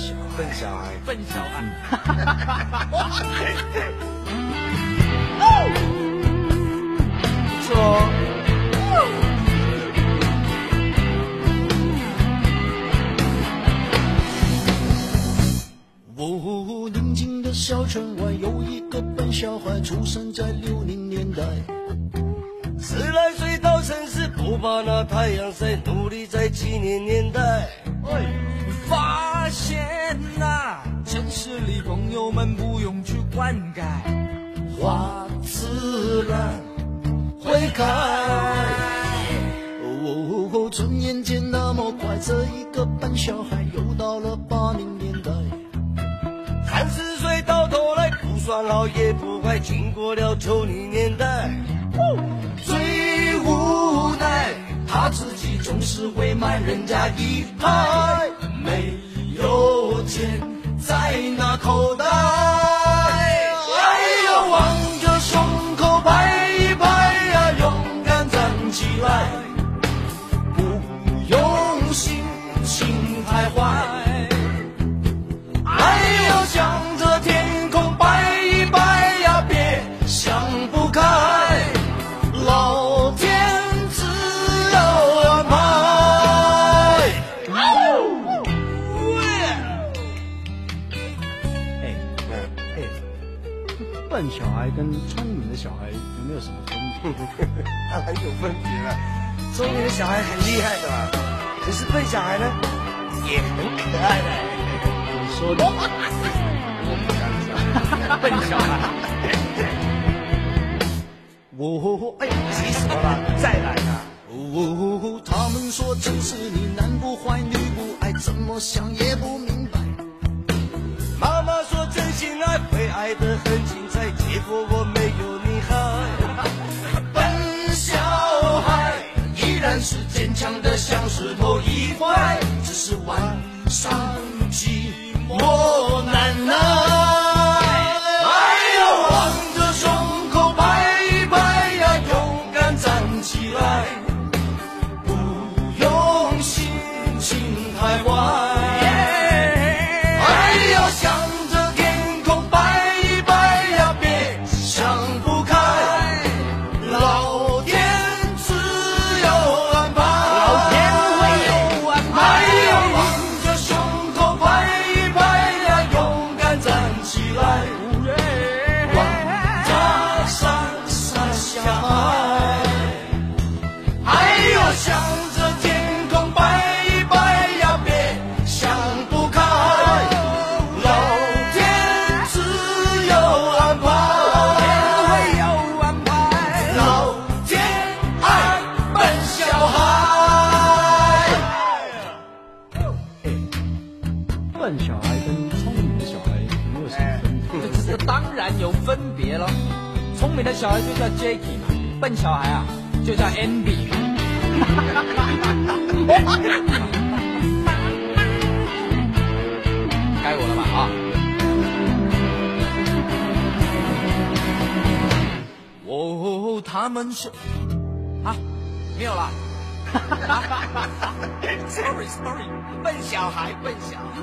小笨小孩，笨小孩。不错哦。哦，宁静的小村外有一个笨小孩，出生在六零年代。十来岁到城市，不怕那太阳晒，努力在七零年代。发现、朋友们不用去灌溉，花自然会开。哦，转眼间那么快，这一个笨小孩又到了八零年代。三十岁到头来不算老也不坏，经过了九零年代。最无奈，他自己总是会慢人家一拍，没有钱在那口袋。笨小孩跟聪明的小孩有没有什么分别？当然有分别了，聪明的小孩很厉害的嘛，可是笨小孩呢，也很可爱的。你说的，我不敢讲，笨小孩。哦，哎，急什么了？再来啊！哦，他们说城市里男不坏女不爱，怎么想也不明白。妈妈说真心爱会爱得很精彩，结果我没有你好。笨小孩依然是坚强的像石头一块，只是晚上寂寞难耐。然有分别了。聪明的小孩就叫 Jacky 嘛，笨小孩啊就叫 Andy 嘛。该我了吧啊！哦，他们是啊，没有了。sorry sorry，笨小孩，笨小孩。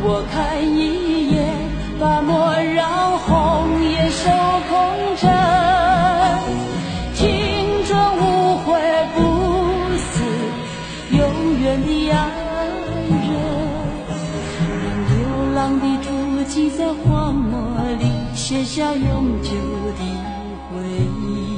我看一眼，把莫让红颜守空枕。青春无悔不死，永远的爱人。让流浪的足迹在荒漠里写下永久的回忆。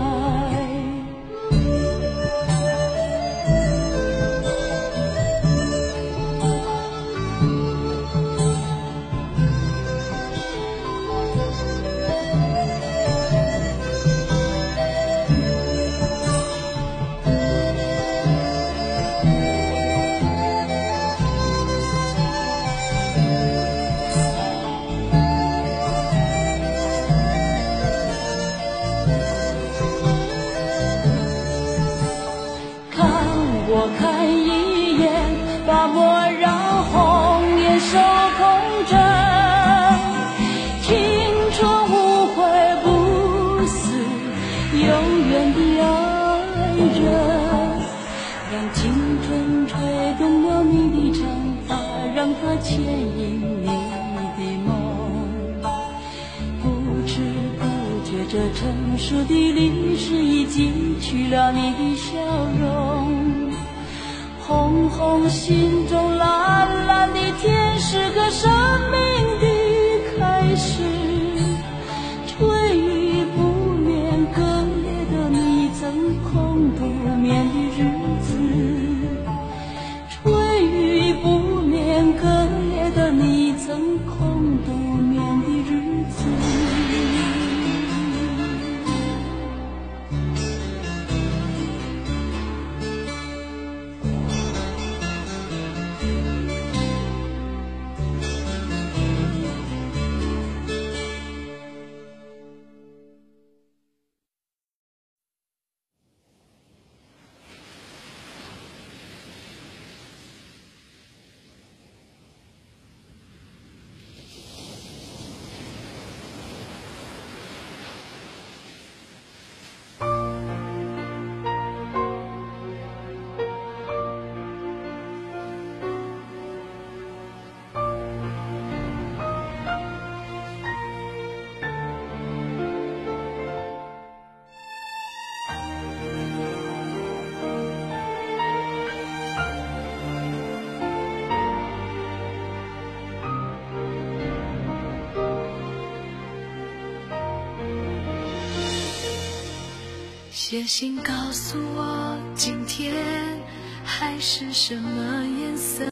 远的爱人。让青春吹动了你的长发，让它牵引你的梦。不知不觉，这成熟的历史已记取了你的笑容。红红心中，蓝蓝的天，是个生命空洞写信告诉我，今天海是什么颜色。